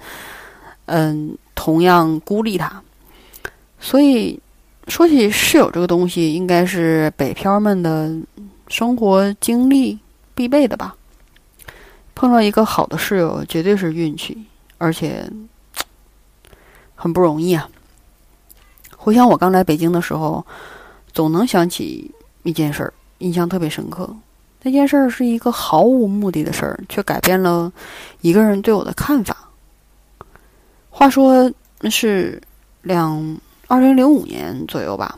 嗯。同样孤立他，所以说起室友这个东西，应该是北漂们的生活经历必备的吧。碰到一个好的室友，绝对是运气，而且很不容易啊。回想我刚来北京的时候，总能想起一件事儿，印象特别深刻。那件事儿是一个毫无目的的事儿，却改变了一个人对我的看法。话说那是两二零零五年左右吧，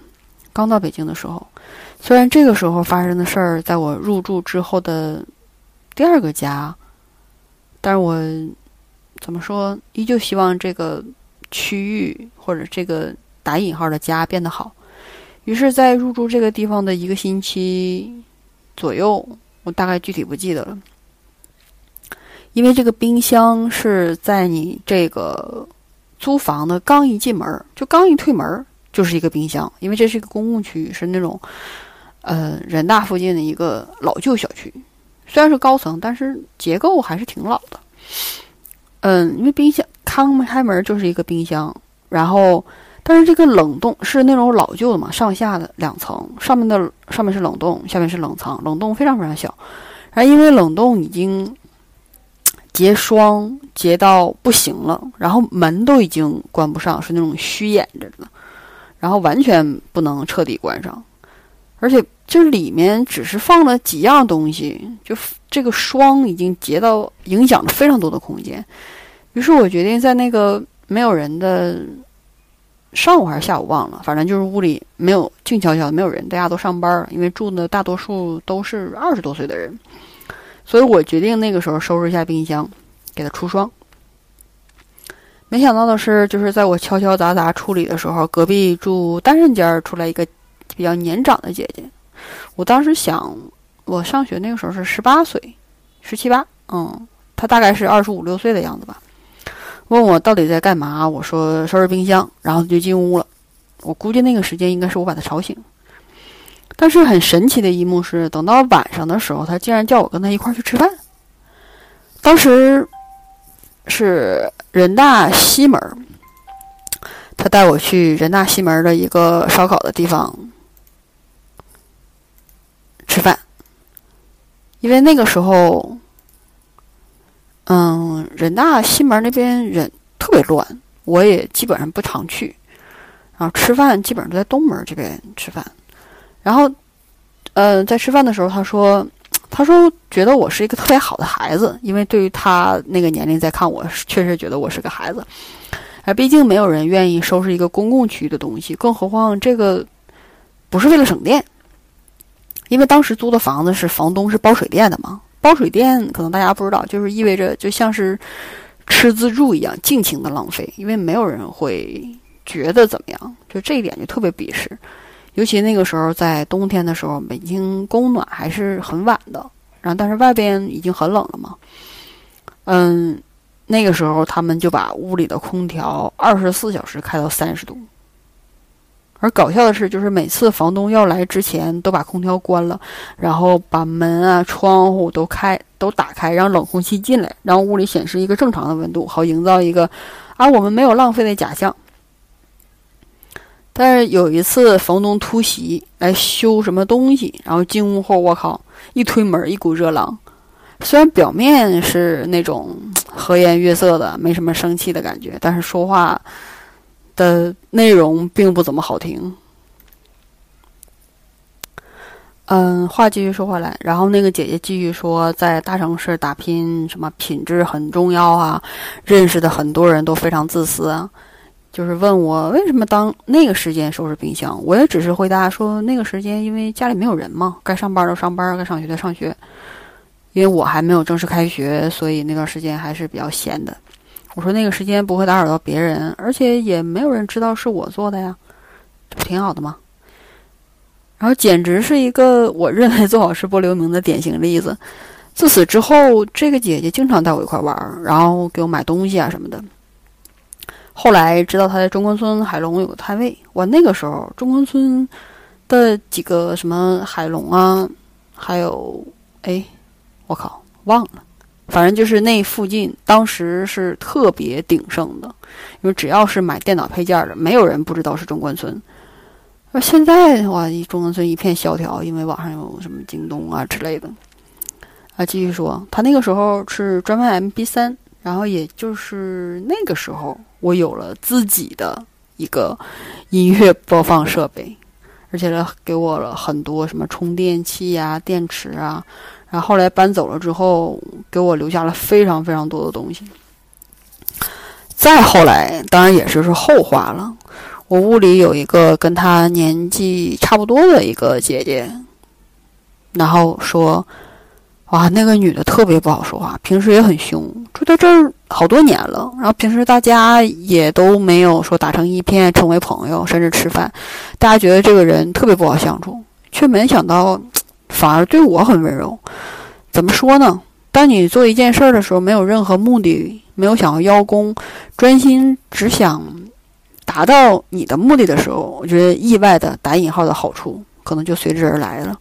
刚到北京的时候。虽然这个时候发生的事儿，在我入住之后的第二个家但是我怎么说，依旧希望这个区域或者这个打引号的家变得好。于是，在入住这个地方的一个星期左右，我大概具体不记得了，因为这个冰箱是在你这个租房的刚一进门儿，就刚一推门儿就是一个冰箱，因为这是一个公共区域，是那种。呃，人大附近的一个老旧小区，虽然是高层，但是结构还是挺老的。嗯，因为冰箱刚开门就是一个冰箱，然后，但是这个冷冻是那种老旧的嘛，上下的两层，上面的上面是冷冻，下面是冷藏，冷冻非常非常小。然后因为冷冻已经结霜结到不行了，然后门都已经关不上，是那种虚掩着的，然后完全不能彻底关上。而且这里面只是放了几样东西，就这个霜已经结到影响了非常多的空间。于是我决定在那个没有人的上午还是下午忘了，反正就是屋里没有静悄悄的，没有人，大家都上班了。因为住的大多数都是二十多岁的人，所以我决定那个时候收拾一下冰箱，给它除霜。没想到的是，就是在我敲敲砸砸处理的时候，隔壁住单人间出来一个。比较年长的姐姐，我当时想，我上学那个时候是十八岁，十七八，嗯，她大概是二十五六岁的样子吧。问我到底在干嘛，我说收拾冰箱，然后就进屋了。我估计那个时间应该是我把她吵醒。但是很神奇的一幕是，等到晚上的时候，他竟然叫我跟他一块儿去吃饭。当时是人大西门，他带我去人大西门的一个烧烤的地方。吃饭，因为那个时候，嗯，人大西门那边人特别乱，我也基本上不常去。然后吃饭基本上都在东门这边吃饭。然后，呃，在吃饭的时候，他说，他说觉得我是一个特别好的孩子，因为对于他那个年龄在看我，确实觉得我是个孩子。哎，毕竟没有人愿意收拾一个公共区域的东西，更何况这个不是为了省电。因为当时租的房子是房东是包水电的嘛，包水电可能大家不知道，就是意味着就像是吃自助一样，尽情的浪费，因为没有人会觉得怎么样，就这一点就特别鄙视。尤其那个时候在冬天的时候，北京供暖还是很晚的，然后但是外边已经很冷了嘛，嗯，那个时候他们就把屋里的空调二十四小时开到三十度。而搞笑的是，就是每次房东要来之前，都把空调关了，然后把门啊、窗户都开、都打开，让冷空气进来，让屋里显示一个正常的温度，好营造一个啊我们没有浪费的假象。但是有一次，房东突袭来修什么东西，然后进屋后，我靠，一推门，一股热浪。虽然表面是那种和颜悦色的，没什么生气的感觉，但是说话。的内容并不怎么好听。嗯，话继续说回来，然后那个姐姐继续说，在大城市打拼，什么品质很重要啊，认识的很多人都非常自私啊。就是问我为什么当那个时间收拾冰箱，我也只是回答说，那个时间因为家里没有人嘛，该上班的上班，该上学的上学。因为我还没有正式开学，所以那段时间还是比较闲的。我说那个时间不会打扰到别人，而且也没有人知道是我做的呀，这不挺好的吗？然后简直是一个我认为做好事不留名的典型例子。自此之后，这个姐姐经常带我一块玩，然后给我买东西啊什么的。后来知道他在中关村海龙有个摊位，我那个时候中关村的几个什么海龙啊，还有哎，我靠，忘了。反正就是那附近，当时是特别鼎盛的，因为只要是买电脑配件的，没有人不知道是中关村。而现在的话，中关村一片萧条，因为网上有什么京东啊之类的。啊，继续说，他那个时候是专卖 MP 三，然后也就是那个时候，我有了自己的一个音乐播放设备，而且呢，给我了很多什么充电器啊、电池啊。然后后来搬走了之后，给我留下了非常非常多的东西。再后来，当然也就是后话了。我屋里有一个跟他年纪差不多的一个姐姐，然后说：“哇，那个女的特别不好说话，平时也很凶，住在这儿好多年了，然后平时大家也都没有说打成一片，成为朋友，甚至吃饭，大家觉得这个人特别不好相处，却没想到反而对我很温柔。怎么说呢？当你做一件事儿的时候，没有任何目的，没有想要邀功，专心只想达到你的目的的时候，我觉得意外的打引号的好处可能就随之而来了。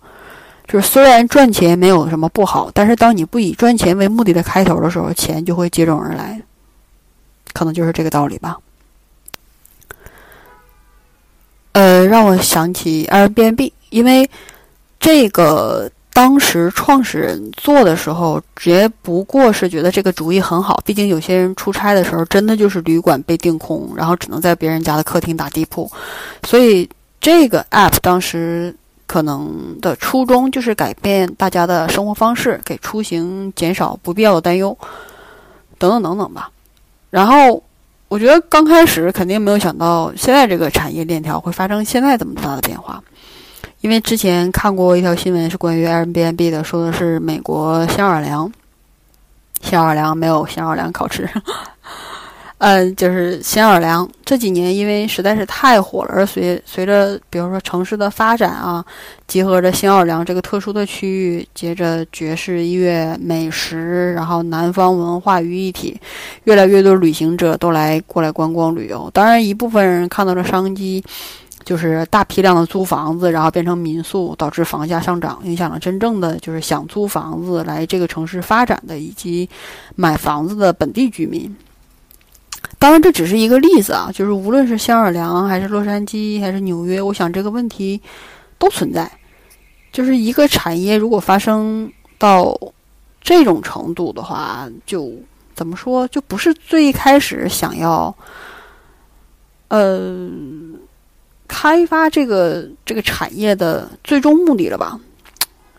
就是虽然赚钱没有什么不好，但是当你不以赚钱为目的的开头的时候，钱就会接踵而来，可能就是这个道理吧。呃，让我想起 Airbnb，因为这个当时创始人做的时候，只不过是觉得这个主意很好。毕竟有些人出差的时候，真的就是旅馆被订空，然后只能在别人家的客厅打地铺，所以这个 App 当时。可能的初衷就是改变大家的生活方式，给出行减少不必要的担忧，等等等等吧。然后，我觉得刚开始肯定没有想到，现在这个产业链条会发生现在这么大的变化。因为之前看过一条新闻，是关于 Airbnb 的，说的是美国新奥尔良，新奥尔良没有新奥尔良烤翅。嗯，就是新奥尔良这几年，因为实在是太火了，而随随着比如说城市的发展啊，结合着新奥尔良这个特殊的区域，接着爵士音乐、美食，然后南方文化于一体，越来越多旅行者都来过来观光旅游。当然，一部分人看到了商机，就是大批量的租房子，然后变成民宿，导致房价上涨，影响了真正的就是想租房子来这个城市发展的以及买房子的本地居民。当然，这只是一个例子啊，就是无论是新奥尔良，还是洛杉矶，还是纽约，我想这个问题都存在。就是一个产业如果发生到这种程度的话，就怎么说，就不是最开始想要呃开发这个这个产业的最终目的了吧？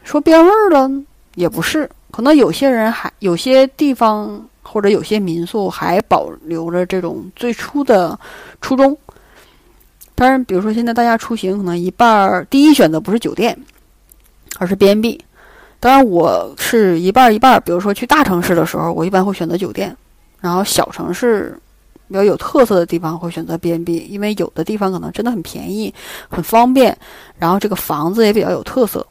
说变味儿了也不是，可能有些人还有些地方。或者有些民宿还保留着这种最初的初衷。当然，比如说现在大家出行，可能一半儿第一选择不是酒店，而是 B&B。当然，我是一半一半儿。比如说去大城市的时候，我一般会选择酒店；然后小城市比较有特色的地方会选择 B&B，因为有的地方可能真的很便宜、很方便，然后这个房子也比较有特色。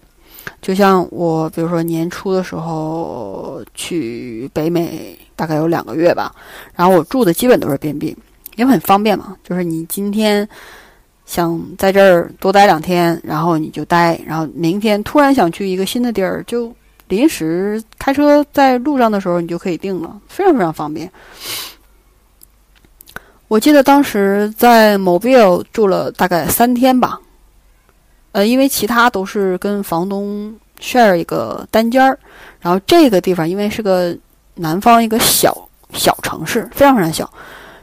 就像我，比如说年初的时候去北美，大概有两个月吧，然后我住的基本都是 B&B，因为很方便嘛。就是你今天想在这儿多待两天，然后你就待，然后明天突然想去一个新的地儿，就临时开车在路上的时候你就可以定了，非常非常方便。我记得当时在 Mobile 住了大概三天吧。呃，因为其他都是跟房东 share 一个单间儿，然后这个地方因为是个南方一个小小城市，非常非常小，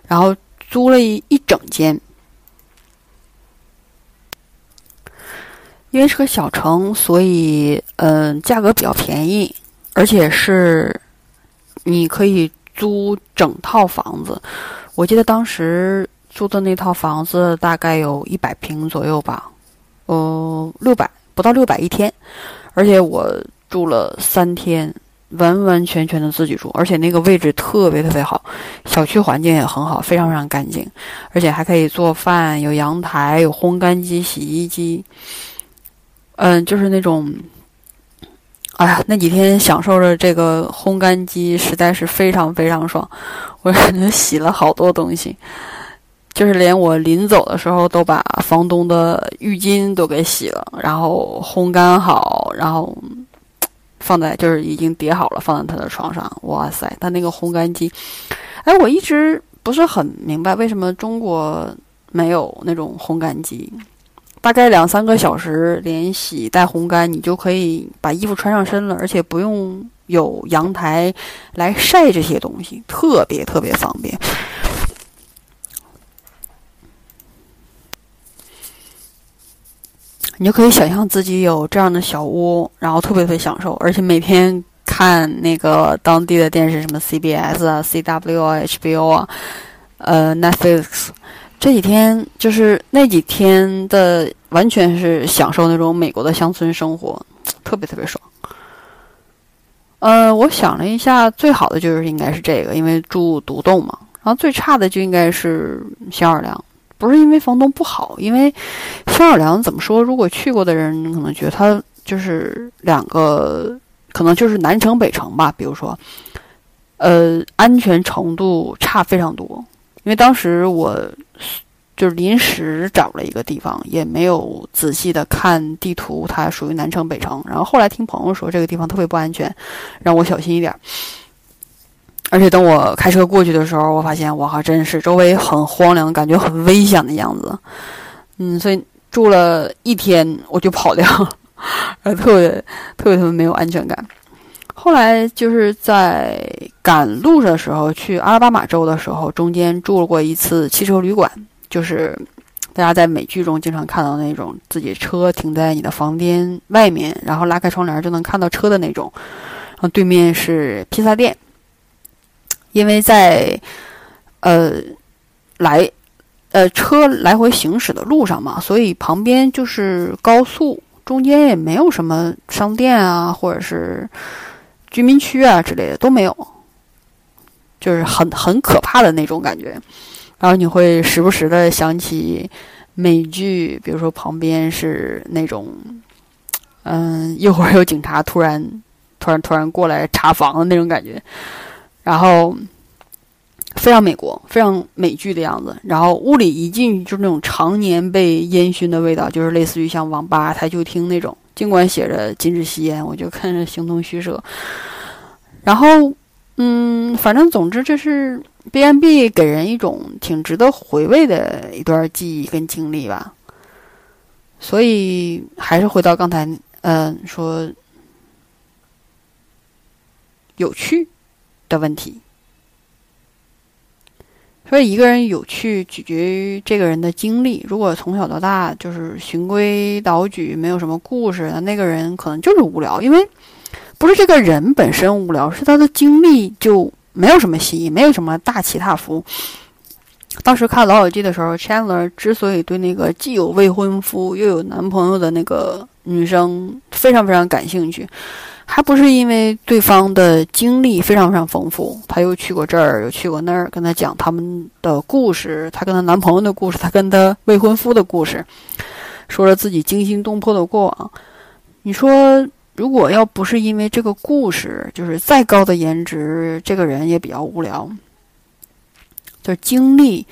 然后租了一一整间。因为是个小城，所以嗯，价格比较便宜，而且是你可以租整套房子。我记得当时租的那套房子大概有一百平左右吧。呃，六百不到六百一天，而且我住了三天，完完全全的自己住，而且那个位置特别特别好，小区环境也很好，非常非常干净，而且还可以做饭，有阳台，有烘干机、洗衣机，嗯，就是那种，哎呀，那几天享受着这个烘干机，实在是非常非常爽，我感觉洗了好多东西。就是连我临走的时候都把房东的浴巾都给洗了，然后烘干好，然后放在就是已经叠好了，放在他的床上。哇塞，他那个烘干机，哎，我一直不是很明白为什么中国没有那种烘干机。大概两三个小时连洗带烘干，你就可以把衣服穿上身了，而且不用有阳台来晒这些东西，特别特别方便。你就可以想象自己有这样的小屋，然后特别特别享受，而且每天看那个当地的电视，什么 CBS 啊、CW 啊、HBO 啊、呃 Netflix，这几天就是那几天的，完全是享受那种美国的乡村生活，特别特别爽。呃，我想了一下，最好的就是应该是这个，因为住独栋嘛。然后最差的就应该是新奥尔良，不是因为房东不好，因为新奥尔良怎么说？如果去过的人可能觉得它就是两个，可能就是南城北城吧。比如说，呃，安全程度差非常多。因为当时我就是临时找了一个地方，也没有仔细的看地图，它属于南城北城。然后后来听朋友说这个地方特别不安全，让我小心一点。而且等我开车过去的时候，我发现我，还真是周围很荒凉，感觉很危险的样子。嗯，所以住了一天我就跑掉了，呃，特别特别特别没有安全感。后来就是在赶路的时候，去阿拉巴马州的时候，中间住过一次汽车旅馆，就是大家在美剧中经常看到那种自己车停在你的房间外面，然后拉开窗帘就能看到车的那种，然后对面是披萨店。因为在，呃，来，呃，车来回行驶的路上嘛，所以旁边就是高速，中间也没有什么商店啊，或者是居民区啊之类的都没有，就是很很可怕的那种感觉。然后你会时不时的想起美剧，比如说旁边是那种，嗯，一会儿有警察突然突然突然过来查房的那种感觉。然后非常美国，非常美剧的样子。然后屋里一进就是那种常年被烟熏的味道，就是类似于像网吧、台球厅那种。尽管写着禁止吸烟，我就看着形同虚设。然后，嗯，反正总之这是 B N B 给人一种挺值得回味的一段记忆跟经历吧。所以还是回到刚才，嗯，说有趣。的问题，所以一个人有趣取决于这个人的经历。如果从小到大就是循规蹈矩，没有什么故事，那个人可能就是无聊。因为不是这个人本身无聊，是他的经历就没有什么新意，没有什么大起大伏。当时看《老友记》的时候，Chandler 之所以对那个既有未婚夫又有男朋友的那个女生非常非常感兴趣。还不是因为对方的经历非常非常丰富，他又去过这儿，又去过那儿，跟他讲他们的故事，他跟他男朋友的故事，他跟他未婚夫的故事，说了自己惊心动魄的过往。你说，如果要不是因为这个故事，就是再高的颜值，这个人也比较无聊。就是经历，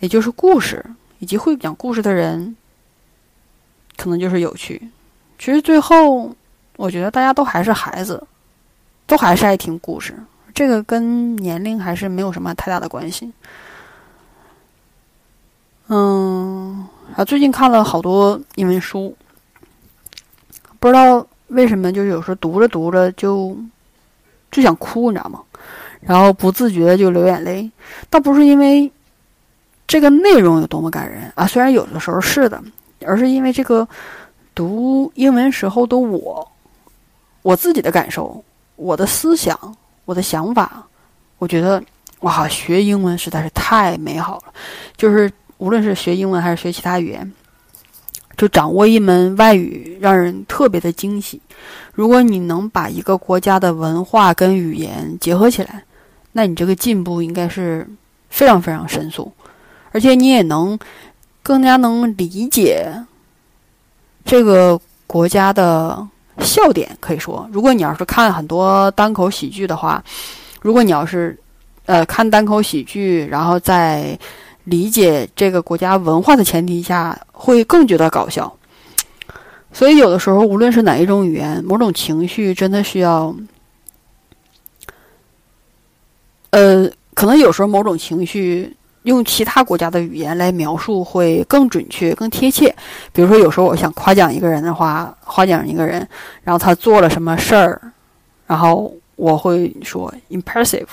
也就是故事，以及会讲故事的人，可能就是有趣。其实最后。我觉得大家都还是孩子，都还是爱听故事，这个跟年龄还是没有什么太大的关系。嗯，啊，最近看了好多英文书，不知道为什么，就是有时候读着读着就就想哭，你知道吗？然后不自觉的就流眼泪，倒不是因为这个内容有多么感人啊，虽然有的时候是的，而是因为这个读英文时候的我。我自己的感受，我的思想，我的想法，我觉得哇，学英文实在是太美好了。就是无论是学英文还是学其他语言，就掌握一门外语，让人特别的惊喜。如果你能把一个国家的文化跟语言结合起来，那你这个进步应该是非常非常神速，而且你也能更加能理解这个国家的。笑点可以说，如果你要是看很多单口喜剧的话，如果你要是，呃，看单口喜剧，然后在理解这个国家文化的前提下，会更觉得搞笑。所以有的时候，无论是哪一种语言，某种情绪真的需要，呃，可能有时候某种情绪。用其他国家的语言来描述会更准确、更贴切。比如说，有时候我想夸奖一个人的话，夸奖一个人，然后他做了什么事儿，然后我会说 impressive。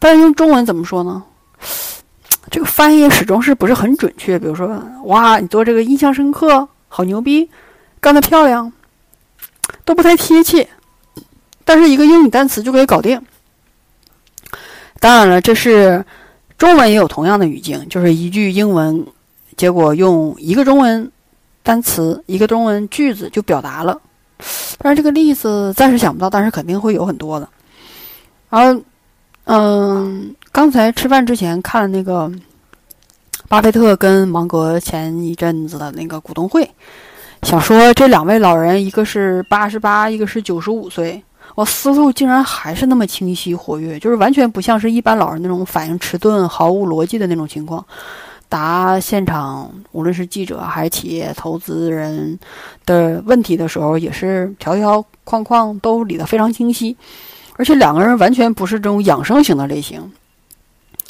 但是用中文怎么说呢？这个翻译始终是不是很准确。比如说，哇，你做这个印象深刻，好牛逼，干得漂亮，都不太贴切。但是一个英语单词就可以搞定。当然了，这是。中文也有同样的语境，就是一句英文，结果用一个中文单词、一个中文句子就表达了，但是这个例子暂时想不到，但是肯定会有很多的。然后，嗯，刚才吃饭之前看那个巴菲特跟芒格前一阵子的那个股东会，想说这两位老人，一个是八十八，一个是九十五岁，我思路竟然还是那么清晰活跃，就是完全不像是一般老人那种反应迟钝、毫无逻辑的那种情况。答现场，无论是记者还是企业投资人的问题的时候，也是条条框框都理得非常清晰。而且两个人完全不是这种养生型的类型，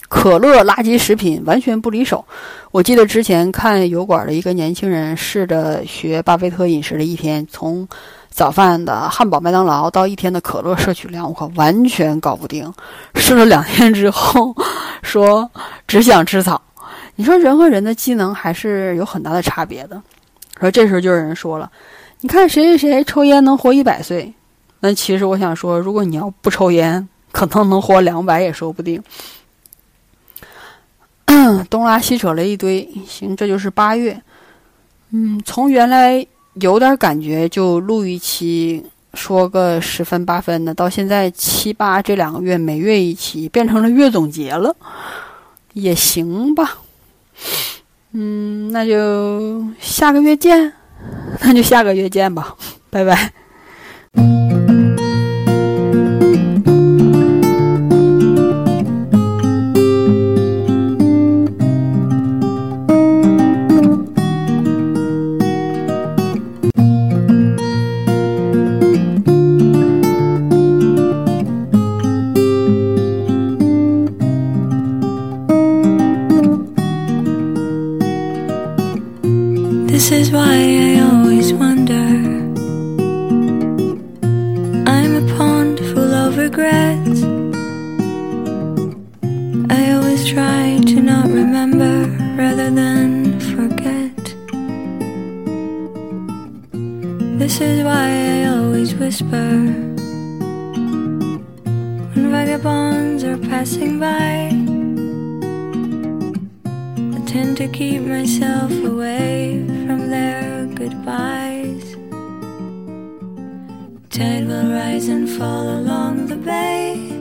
可乐垃圾食品完全不离手。我记得之前看油管的一个年轻人试着学巴菲特饮食的一天，从早饭的汉堡麦当劳到一天的可乐摄取量，我可，完全搞不定。试了两天之后，说只想吃草。你说人和人的机能还是有很大的差别的。说这时候就有人说了，你看谁谁谁抽烟能活一百岁，那其实我想说，如果你要不抽烟，可能能活两百也说不定。东拉西扯了一堆，行，这就是八月。嗯，从原来有点感觉就录一期说个十分八分的，到现在七八这两个月每月一期，变成了月总结了，也行吧。嗯，那就下个月见，[laughs] 那就下个月见吧，拜拜。Passing by I tend to keep myself away from their goodbyes. Tide will rise and fall along the bay,